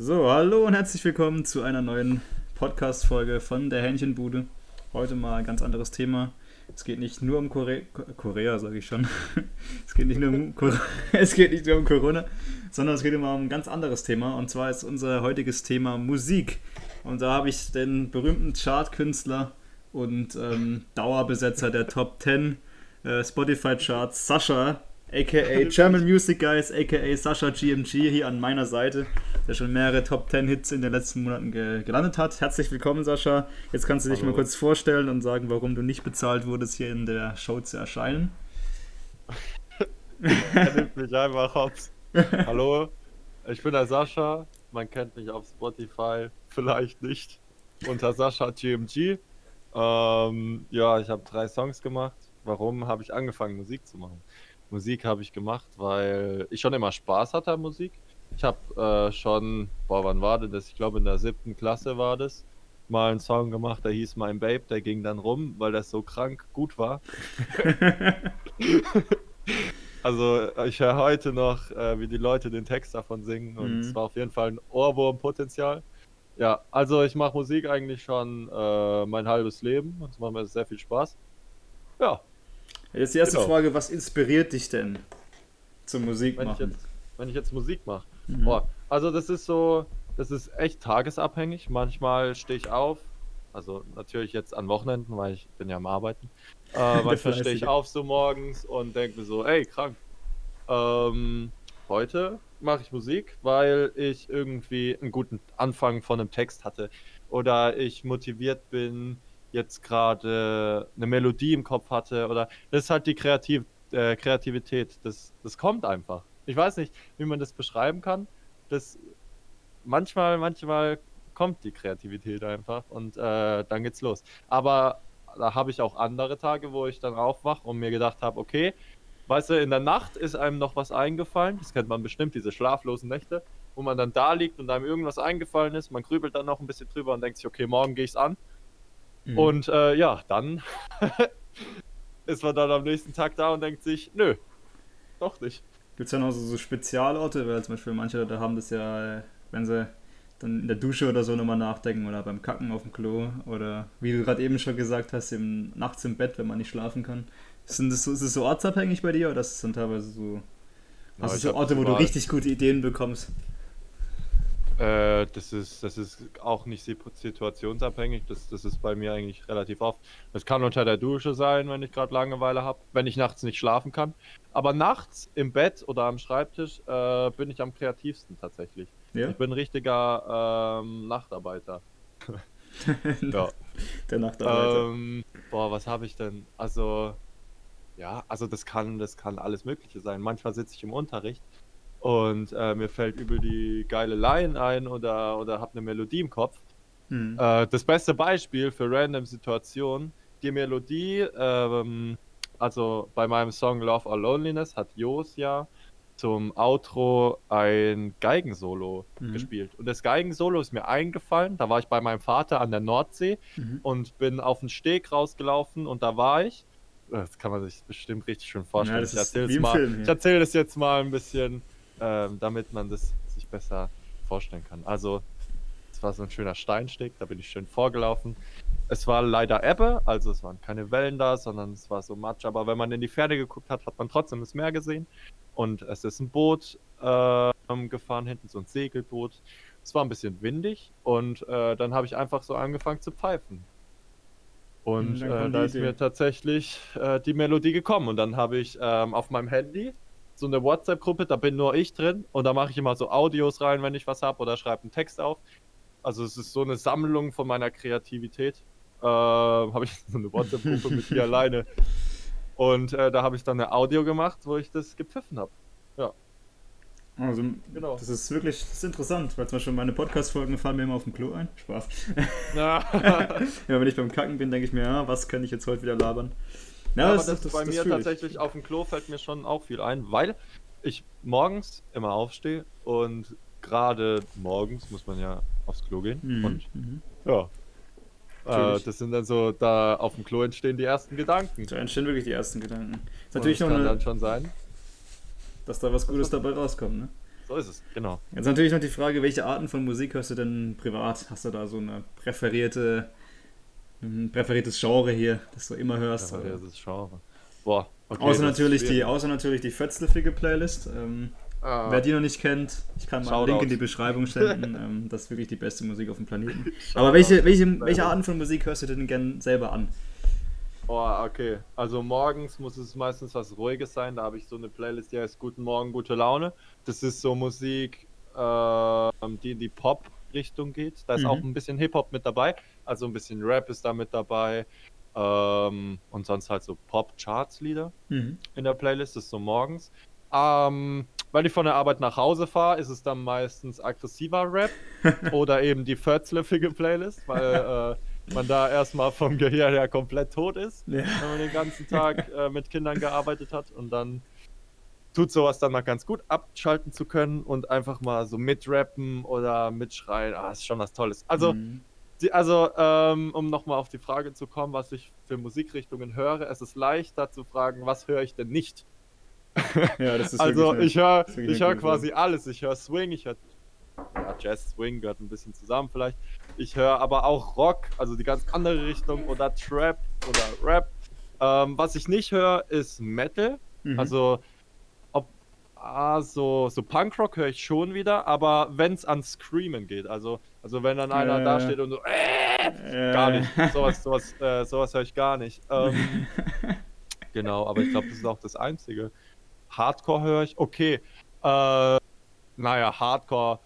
So, hallo und herzlich willkommen zu einer neuen Podcast-Folge von der Hähnchenbude. Heute mal ein ganz anderes Thema. Es geht nicht nur um Kore Korea, sage ich schon. es, geht nicht nur um es geht nicht nur um Corona, sondern es geht immer um ein ganz anderes Thema. Und zwar ist unser heutiges Thema Musik. Und da habe ich den berühmten Chartkünstler und ähm, Dauerbesetzer der Top 10 äh, Spotify-Charts, Sascha, aka German Music Guys, aka Sascha GMG hier an meiner Seite, der schon mehrere Top 10 Hits in den letzten Monaten ge gelandet hat. Herzlich willkommen, Sascha. Jetzt kannst du dich Hallo. mal kurz vorstellen und sagen, warum du nicht bezahlt wurdest, hier in der Show zu erscheinen. er nimmt mich einfach hops. Hallo, ich bin der Sascha. Man kennt mich auf Spotify, vielleicht nicht. Unter Sascha GMG. Ähm, ja, ich habe drei Songs gemacht. Warum habe ich angefangen, Musik zu machen? Musik habe ich gemacht, weil ich schon immer Spaß hatte an Musik. Ich habe äh, schon, boah, wann war denn das? Ich glaube in der siebten Klasse war das. Mal einen Song gemacht, der hieß Mein Babe, der ging dann rum, weil das so krank gut war. also ich höre heute noch, äh, wie die Leute den Text davon singen und mhm. es war auf jeden Fall ein Ohrwurmpotenzial. Ja, also ich mache Musik eigentlich schon äh, mein halbes Leben. Es macht mir sehr viel Spaß. Ja, Jetzt die erste genau. Frage, was inspiriert dich denn zum Musik wenn Ich jetzt, wenn ich jetzt Musik mache. Mhm. Oh, also das ist so, das ist echt tagesabhängig. Manchmal stehe ich auf, also natürlich jetzt an Wochenenden, weil ich bin ja am Arbeiten. Äh, manchmal stehe ich auf so morgens und denke mir so, ey, krank. Ähm, heute mache ich Musik, weil ich irgendwie einen guten Anfang von einem Text hatte oder ich motiviert bin, jetzt gerade eine Melodie im Kopf hatte oder das ist halt die Kreativ äh, Kreativität. Das, das kommt einfach. Ich weiß nicht, wie man das beschreiben kann. Das manchmal, manchmal kommt die Kreativität einfach und äh, dann geht's los. Aber da habe ich auch andere Tage, wo ich dann aufwache und mir gedacht habe, okay, weißt du, in der Nacht ist einem noch was eingefallen. Das kennt man bestimmt, diese schlaflosen Nächte, wo man dann da liegt und einem irgendwas eingefallen ist. Man grübelt dann noch ein bisschen drüber und denkt sich, okay, morgen gehe ich's an. Mhm. Und äh, ja, dann ist man dann am nächsten Tag da und denkt sich, nö, doch nicht. Gibt es ja noch so, so Spezialorte, weil zum Beispiel manche Leute haben das ja, wenn sie dann in der Dusche oder so nochmal nachdenken oder beim Kacken auf dem Klo oder wie du gerade eben schon gesagt hast, im, nachts im Bett, wenn man nicht schlafen kann. Sind das so, ist es so ortsabhängig bei dir oder ist es dann teilweise so, also so Orte, wo du richtig gute Ideen bekommst? Äh, das, ist, das ist auch nicht situationsabhängig. Das, das ist bei mir eigentlich relativ oft. Das kann unter der Dusche sein, wenn ich gerade Langeweile habe, wenn ich nachts nicht schlafen kann. Aber nachts im Bett oder am Schreibtisch äh, bin ich am kreativsten tatsächlich. Ja? Ich bin ein richtiger ähm, Nachtarbeiter. ja. Der Nachtarbeiter. Ähm, boah, was habe ich denn? Also, ja, also das kann, das kann alles Mögliche sein. Manchmal sitze ich im Unterricht und äh, mir fällt über die geile Line ein oder, oder habe eine Melodie im Kopf. Hm. Äh, das beste Beispiel für random Situationen, die Melodie, ähm, also bei meinem Song Love or Loneliness hat Jos ja zum Outro ein Geigensolo mhm. gespielt. Und das Geigensolo ist mir eingefallen. Da war ich bei meinem Vater an der Nordsee mhm. und bin auf den Steg rausgelaufen und da war ich. Das kann man sich bestimmt richtig schön vorstellen. Ja, ich erzähle erzähl das jetzt mal ein bisschen ähm, damit man das sich besser vorstellen kann. Also, es war so ein schöner Steinsteg, da bin ich schön vorgelaufen. Es war leider Ebbe, also es waren keine Wellen da, sondern es war so Matsch. Aber wenn man in die Ferne geguckt hat, hat man trotzdem das Meer gesehen. Und es ist ein Boot äh, gefahren, hinten so ein Segelboot. Es war ein bisschen windig und äh, dann habe ich einfach so angefangen zu pfeifen. Und äh, da ist mir tatsächlich äh, die Melodie gekommen. Und dann habe ich ähm, auf meinem Handy so eine WhatsApp-Gruppe, da bin nur ich drin und da mache ich immer so Audios rein, wenn ich was habe oder schreibe einen Text auf. Also es ist so eine Sammlung von meiner Kreativität. Äh, habe ich so eine WhatsApp-Gruppe mit mir alleine. Und äh, da habe ich dann eine Audio gemacht, wo ich das gepfiffen habe. Ja. Also, genau. das ist wirklich das ist interessant, weil zum Beispiel meine Podcast-Folgen fallen mir immer auf dem Klo ein. Spaß. Ja. wenn ich beim Kacken bin, denke ich mir, ja, was kann ich jetzt heute wieder labern? Ja, aber das, das, das bei das mir tatsächlich auf dem Klo fällt mir schon auch viel ein, weil ich morgens immer aufstehe und gerade morgens muss man ja aufs Klo gehen mhm. und mhm. ja. Äh, das sind dann so, da auf dem Klo entstehen die ersten Gedanken. Da entstehen wirklich die ersten Gedanken. Ist natürlich noch kann eine, dann schon sein, dass da was Gutes dabei rauskommt, ne? So ist es, genau. Jetzt natürlich noch die Frage, welche Arten von Musik hörst du denn privat? Hast du da so eine präferierte, ein präferiertes Genre hier, das du immer hörst? Ist Genre. Boah. Okay, außer, natürlich die, außer natürlich die Fötzlefige Playlist. Ähm, Ah. Wer die noch nicht kennt, ich kann mal einen. Link in die Beschreibung stellen. ähm, das ist wirklich die beste Musik auf dem Planeten. Aber welche, welche, welche Arten von Musik hörst du denn gern selber an? Oh, okay. Also morgens muss es meistens was Ruhiges sein. Da habe ich so eine Playlist, die heißt Guten Morgen, gute Laune. Das ist so Musik, ähm, die in die Pop-Richtung geht. Da ist Mhm. auch ein bisschen Hip-Hop mit dabei. Also ein bisschen Rap ist da mit dabei. Ähm, und sonst halt so Pop-Charts-Lieder Mhm. in der Playlist. Das ist so morgens. Ähm, weil ich von der Arbeit nach Hause fahre, ist es dann meistens aggressiver Rap oder eben die vierzlöffige Playlist, weil äh, man da erstmal vom Gehirn her komplett tot ist, Ja. wenn man den ganzen Tag äh, mit Kindern gearbeitet hat und dann tut sowas dann mal ganz gut, abschalten zu können und einfach mal so mitrappen oder mitschreien. Ah, ist schon was Tolles. Also, Mhm. die, also ähm, um nochmal auf die Frage zu kommen, was ich für Musikrichtungen höre, es ist leichter zu fragen, was höre ich denn nicht? ja, das ist Also ich höre ich gute quasi alles. Ich höre Swing, ich höre ja, Jazz, Swing gehört ein bisschen zusammen vielleicht. Ich höre aber auch Rock, also die ganz andere Richtung oder Trap oder Rap. Ähm, was ich nicht höre, ist Metal. Mhm. Also ah, so, so Punkrock höre ich schon wieder, aber wenn es an Screamen geht, also, also wenn dann einer Ja, da steht und so, äh, Äh, gar nicht. Sowas, sowas, äh, sowas höre ich gar nicht. Ähm, genau, aber ich glaube, das ist auch das Einzige. Hardcore höre ich, okay. Äh, naja, Hardcore.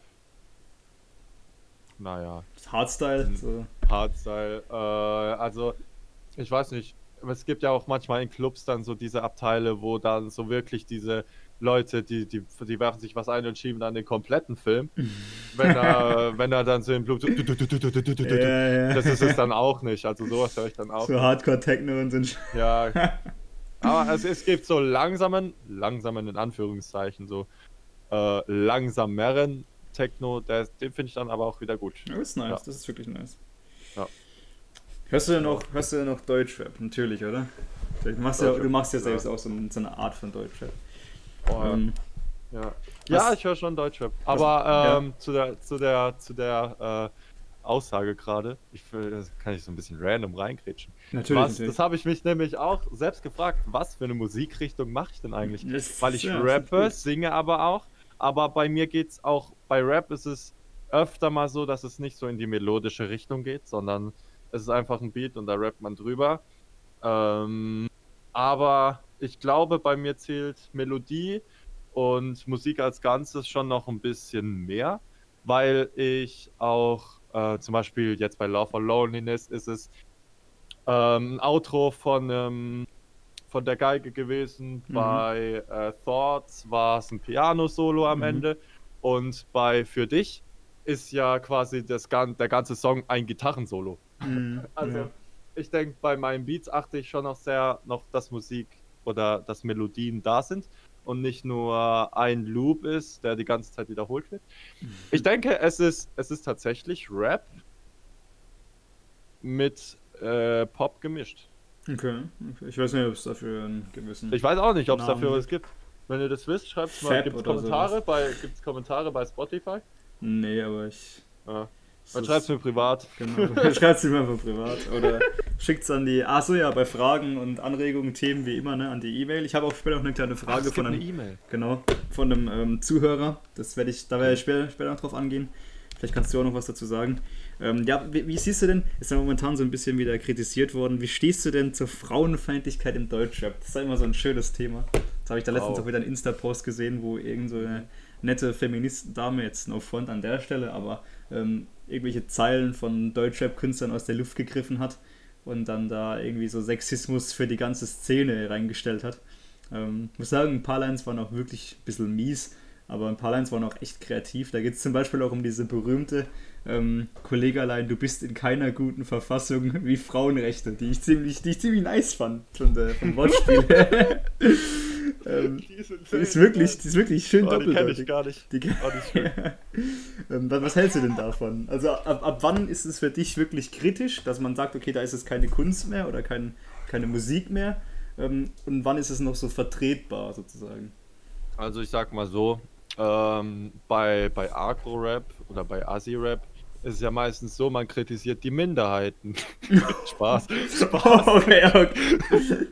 Naja, Hardstyle. Mhm. So. Hardstyle. Äh, also, ich weiß nicht. Es gibt ja auch manchmal in Clubs dann so diese Abteile, wo dann so wirklich diese Leute, die, die, die werfen sich was ein und schieben dann den kompletten Film. wenn, er, wenn er dann so im Blut. Das ist es dann auch nicht. Also sowas höre ich dann auch. So Hardcore-Techno und Sch Ja. Aber es, es gibt so langsamen, langsamen in Anführungszeichen, so äh, langsameren Techno, der, den finde ich dann aber auch wieder gut. Das ist nice, Ja. das ist wirklich nice. Ja. Hörst du denn noch, hörst du denn noch Deutschrap? Natürlich, oder? Du machst ja, du machst ja selbst auch so, so eine Art von Deutschrap. Oh, Ähm, ja. ja, ich höre schon Deutschrap. Aber ja. ähm, zu der, zu der, zu der äh, Aussage gerade, ich das kann ich so ein bisschen random reingrätschen. natürlich. Was, das habe ich mich nämlich auch selbst gefragt, was für eine Musikrichtung mache ich denn eigentlich? Das- Weil ich ja, rappe, singe aber auch. Aber bei mir geht es auch, bei Rap ist es öfter mal so, dass es nicht so in die melodische Richtung geht, sondern es ist einfach ein Beat und da rappt man drüber. Ähm, aber ich glaube, bei mir zählt Melodie und Musik als Ganzes schon noch ein bisschen mehr, weil ich auch äh, zum Beispiel jetzt bei Love or Loneliness ist es ähm, ein Outro von, ähm, von der Geige gewesen. Mhm. Bei äh, Thoughts war es ein Piano-Solo am Mhm. Ende. Und bei Für dich ist ja quasi das, gan- der ganze Song ein Gitarrensolo. Mhm, Also ja. ich denke, bei meinen Beats achte ich schon noch sehr noch, dass Musik oder dass Melodien da sind und nicht nur ein Loop ist, der die ganze Zeit wiederholt wird. Ich denke, es ist, es ist tatsächlich Rap mit äh, Pop gemischt. Okay. okay. Ich weiß nicht, ob es dafür einen gewissen. Ich weiß auch nicht, ob es dafür was gibt. Wenn ihr das wisst, schreibt es mal. Gibt es Kommentare, sowas. bei, gibt's Kommentare bei Spotify? nee, aber ich. Ja. Dann schreibt es mir privat. Genau. Schreibt es mir einfach privat. Oder schickt es an die. Achso, ja, bei Fragen und Anregungen, Themen wie immer, ne, an die E-Mail. Ich habe auch später noch eine kleine Frage es von einem. eine E-Mail. Genau, von einem ähm, Zuhörer. Das werde ich, da werde ich später, später noch drauf angehen. Vielleicht kannst du auch noch was dazu sagen. Ähm, ja, wie, wie siehst du denn, ist ja momentan so ein bisschen wieder kritisiert worden, wie stehst du denn zur Frauenfeindlichkeit im Deutschrap? Das ist ja immer so ein schönes Thema. Das habe ich da letztens Wow. auch wieder einen Insta-Post gesehen, wo irgend so eine nette Feministendame, jetzt no front an der Stelle, aber ähm, irgendwelche Zeilen von Deutschrap-Künstlern aus der Luft gegriffen hat und dann da irgendwie so Sexismus für die ganze Szene reingestellt hat. Ähm, muss sagen, ein paar Lines waren auch wirklich ein bisschen mies, aber ein paar Lines waren auch echt kreativ. Da geht es zum Beispiel auch um diese berühmte ähm, Kollegerlein, du bist in keiner guten Verfassung wie Frauenrechte, die ich ziemlich, die ich ziemlich nice fand von der, vom Wortspiel. ähm, die ist wirklich, die ist wirklich schön Oh, die kenne doppeldeutig. ich gar nicht. Die, Oh, ist ähm, was, was hältst du denn davon? Also ab, ab wann ist es für dich wirklich kritisch, dass man sagt, okay, da ist es keine Kunst mehr oder kein, keine Musik mehr? Ähm, und wann ist es noch so vertretbar sozusagen? Also ich sag mal so, ähm, bei, bei Agro-Rap oder bei Asi-Rap ist es ja meistens so, man kritisiert die Minderheiten. Spaß. Spaß. okay, okay.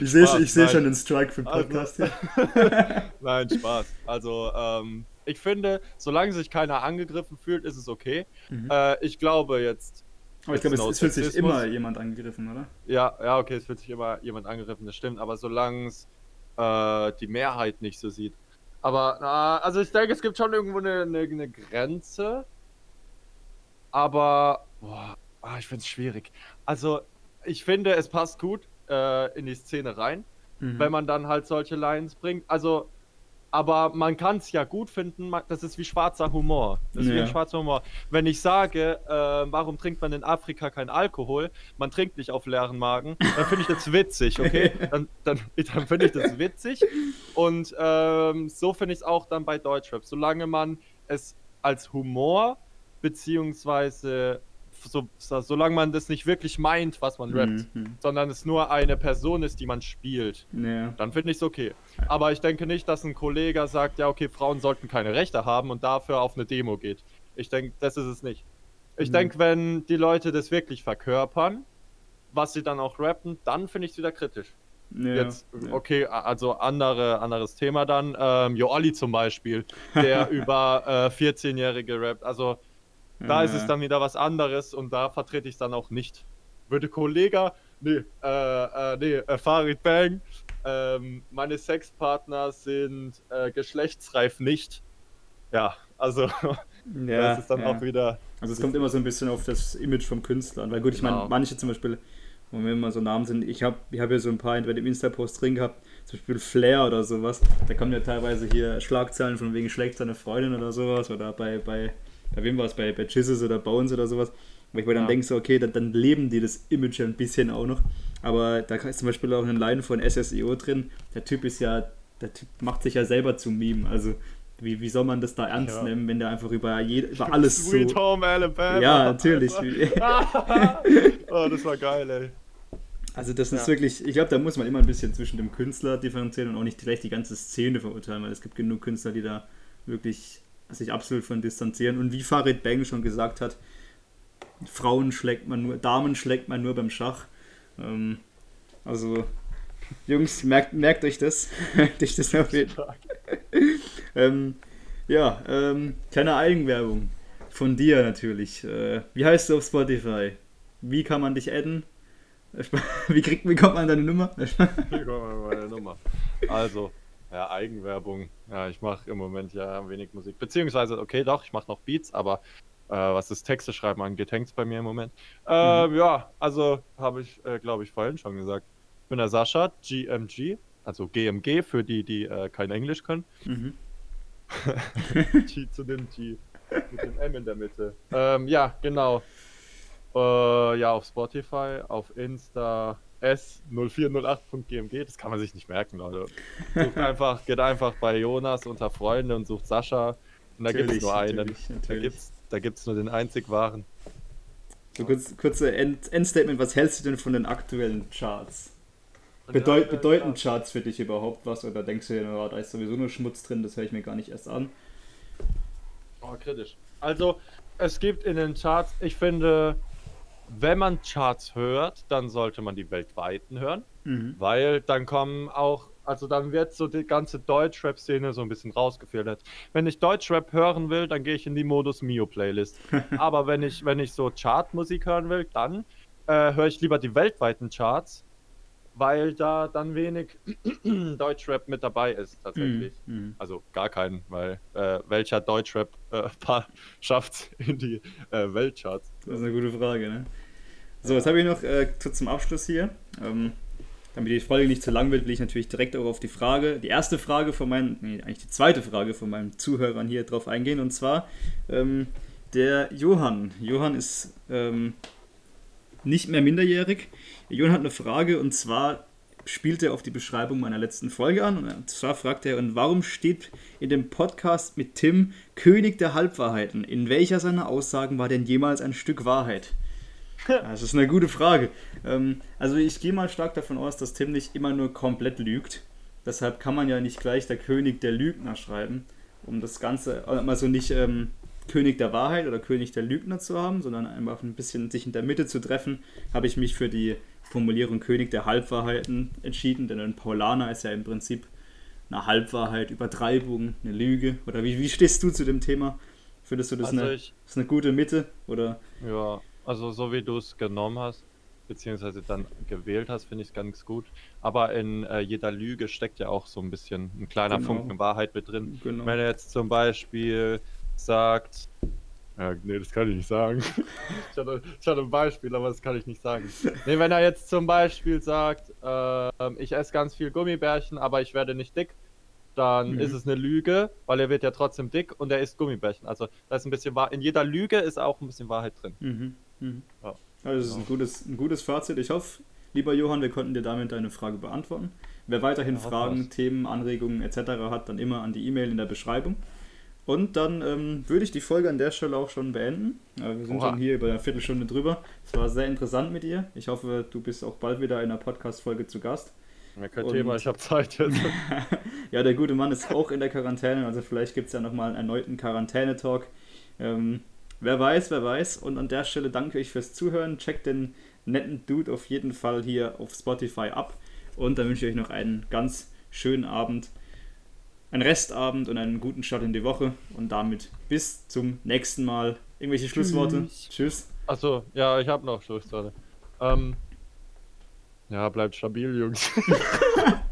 Ich sehe seh schon den Strike für den Also- Podcast hier. Nein, Spaß. Also, ähm, ich finde, solange sich keiner angegriffen fühlt, ist es okay. Mhm. Äh, ich glaube jetzt, Aber ich glaube, es, es fühlt sich immer jemand angegriffen, oder? ja, ja, okay, es wird sich immer jemand angegriffen, das stimmt, aber solange es äh, die Mehrheit nicht so sieht. Aber, na, also ich denke, es gibt schon irgendwo eine, eine, eine Grenze. Aber, boah, ah, ich finde es schwierig. Also, ich finde, es passt gut äh, in die Szene rein. Mhm. wenn man dann halt solche Lines bringt. Also, aber man kann es ja gut finden, das ist wie schwarzer Humor. Das ist wie Ja. ein schwarzer Humor. Wenn ich sage, äh, warum trinkt man in Afrika kein Alkohol, man trinkt nicht auf leeren Magen, dann finde ich das witzig, okay? Dann, dann, dann finde ich das witzig. Und ähm, so finde ich es auch dann bei Deutschrap. Solange man es als Humor, beziehungsweise so, so, solange man das nicht wirklich meint, was man rappt, Mhm. sondern es nur eine Person ist, die man spielt, Ja. dann finde ich es okay. Aber ich denke nicht, dass ein Kollege sagt, ja, okay, Frauen sollten keine Rechte haben und dafür auf eine Demo geht. Ich denke, das ist es nicht. Ich Mhm. denke, wenn die Leute das wirklich verkörpern, was sie dann auch rappen, dann finde ich es wieder kritisch. Ja. Jetzt, ja. okay, also andere, anderes Thema dann. Ähm, Jo Olli zum Beispiel, der über äh, 14-Jährige rappt. Also da ist Ja. es dann wieder was anderes und da vertrete ich es dann auch nicht. Würde Kollege, nee, äh, äh, nee, äh, Farid Bang, ähm, meine Sexpartner sind äh, geschlechtsreif nicht. Ja, also Ja, das ist dann ja. auch wieder. Also es kommt immer so ein bisschen auf das Image vom Künstler an. Weil gut, ich meine, Genau. manche zum Beispiel, wo wir immer so Namen sind, ich habe ich hab ja so ein paar bei dem Insta-Post drin gehabt, zum Beispiel Flair oder sowas. Da kommen ja teilweise hier Schlagzeilen von wegen schlägt seine Freundin oder sowas. Oder bei, bei, bei wem war es, bei, bei Jizzes oder Bones oder sowas. Wo ich mir dann Ja. denke, so, okay, dann, dann leben die das Image ja ein bisschen auch noch. Aber da ist zum Beispiel auch eine Line von SSEO drin. Der Typ ist ja, der Typ macht sich ja selber zum Meme. Also wie, wie soll man das da ernst Ja. nehmen, wenn der einfach über, jede, über alles Sweet so... Home Alabama. Ja, natürlich. oh, das war geil, ey. Also das ist Ja. wirklich, ich glaube, da muss man immer ein bisschen zwischen dem Künstler differenzieren und auch nicht gleich die ganze Szene verurteilen, weil es gibt genug Künstler, die da wirklich sich absolut von distanzieren. Und wie Farid Bang schon gesagt hat, Frauen schlägt man nur, Damen schlägt man nur beim Schach. Ähm, also, Jungs, merkt, merkt euch das. merkt euch das auf jeden Fall. ähm, ja, ähm, kleine Eigenwerbung von dir natürlich. Äh, wie heißt du auf Spotify? Wie kann man dich adden? Wie, kriegt, wie kommt man an deine Nummer? Hier kommt meine Nummer. Also, ja, Eigenwerbung. Ja, ich mache im Moment ja wenig Musik. Beziehungsweise, okay, doch, ich mache noch Beats, aber äh, was das Texte schreiben angeht, hängt es bei mir im Moment. Äh, Ja, also habe ich, äh, glaube ich, vorhin schon gesagt. Ich bin der Sascha, GMG, also GMG für die, die äh, kein Englisch können. Mhm. G zu dem G. Mit dem M in der Mitte. Ähm, ja, genau. Äh, ja, auf Spotify, auf Insta s0408.gmg, das kann man sich nicht merken, Leute. Sucht einfach, geht einfach bei Jonas unter Freunde und sucht Sascha. Und da gibt es Natürlich, nur einen. natürlich, Da natürlich. gibt's, da gibt's nur den einzig wahren. So kurz, kurze End, Endstatement, was hältst du denn von den aktuellen Charts? Bedeut, bedeuten Charts für dich überhaupt was oder denkst du dir, oh, da ist sowieso nur Schmutz drin, das höre ich mir gar nicht erst an? Oh, kritisch. Also, es gibt in den Charts, ich finde, wenn man Charts hört, dann sollte man die weltweiten hören. Mhm. Weil dann kommen auch, also dann wird so die ganze Deutschrap-Szene so ein bisschen rausgefiltert. Wenn ich Deutschrap hören will, dann gehe ich in die Modus Mio-Playlist. Aber wenn ich, wenn ich so Chartmusik hören will, dann äh, höre ich lieber die weltweiten Charts, weil da dann wenig Deutschrap mit dabei ist tatsächlich. Mhm. Also gar keinen, weil äh, welcher Deutschrap äh, schafft in die äh, Weltcharts? Das ist eine gute Frage, ne? So, jetzt habe ich noch äh, zum Abschluss hier. Ähm, damit die Folge nicht zu lang wird, will ich natürlich direkt auch auf die Frage, die erste Frage von meinen, nee, eigentlich die zweite Frage von meinen Zuhörern hier drauf eingehen. Und zwar ähm, der Johann. Johann ist ähm, nicht mehr minderjährig. Johann hat eine Frage und zwar spielt er auf die Beschreibung meiner letzten Folge an. Und zwar fragt er, und warum steht in dem Podcast mit Tim König der Halbwahrheiten? In welcher seiner Aussagen war denn jemals ein Stück Wahrheit? Das ist eine gute Frage. Ähm, also ich gehe mal stark davon aus, dass Tim nicht immer nur komplett lügt. Deshalb kann man ja nicht gleich der König der Lügner schreiben. um das Ganze, also nicht ähm, König der Wahrheit oder König der Lügner zu haben, sondern einfach ein bisschen sich in der Mitte zu treffen, habe ich mich für die Formulierung König der Halbwahrheiten entschieden, denn ein Paulaner ist ja im Prinzip eine Halbwahrheit, Übertreibung, eine Lüge. Oder wie, wie stehst du zu dem Thema? Findest du das, Also eine, ich, das eine gute Mitte? Oder ja, also so wie du es genommen hast, beziehungsweise dann gewählt hast, finde ich es ganz gut. Aber in äh, jeder Lüge steckt ja auch so ein bisschen ein kleiner Genau. Funken Wahrheit mit drin. genau. Wenn er jetzt zum Beispiel sagt, ja, nee, das kann ich nicht sagen. ich, hatte, ich hatte ein Beispiel, aber das kann ich nicht sagen. Nee, wenn er jetzt zum Beispiel sagt, ähm, ich esse ganz viel Gummibärchen, aber ich werde nicht dick, dann Mhm. ist es eine Lüge, weil er wird ja trotzdem dick und er isst Gummibärchen. Also da ist ein bisschen Wahr in jeder Lüge ist auch ein bisschen Wahrheit drin. Mhm. Mhm. Ja. Also das ist ein Genau. gutes, ein gutes Fazit. Ich hoffe, lieber Johann, wir konnten dir damit deine Frage beantworten. Wer weiterhin Ja, Fragen, es. Themen, Anregungen etc. hat, dann immer an die E-Mail in der Beschreibung. Und dann ähm, würde ich die Folge an der Stelle auch schon beenden. Wir sind Oha. schon hier über eine Viertelstunde drüber. Es war sehr interessant mit dir. Ich hoffe, du bist auch bald wieder in einer Podcast-Folge zu Gast. Ja, kein Und- Thema, ich habe Zeit jetzt. ja, der gute Mann ist auch in der Quarantäne, also vielleicht gibt es ja nochmal einen erneuten Quarantäne-Talk. Ähm, wer weiß, wer weiß. Und an der Stelle danke ich fürs Zuhören. Checkt den netten Dude auf jeden Fall hier auf Spotify ab. Und dann wünsche ich euch noch einen ganz schönen Abend, einen Restabend und einen guten Start in die Woche. Und damit bis zum nächsten Mal. Irgendwelche Schlussworte? Tschüss. Tschüss. Achso, ja, ich habe noch Schlussworte. Ähm, ja, bleibt stabil, Jungs.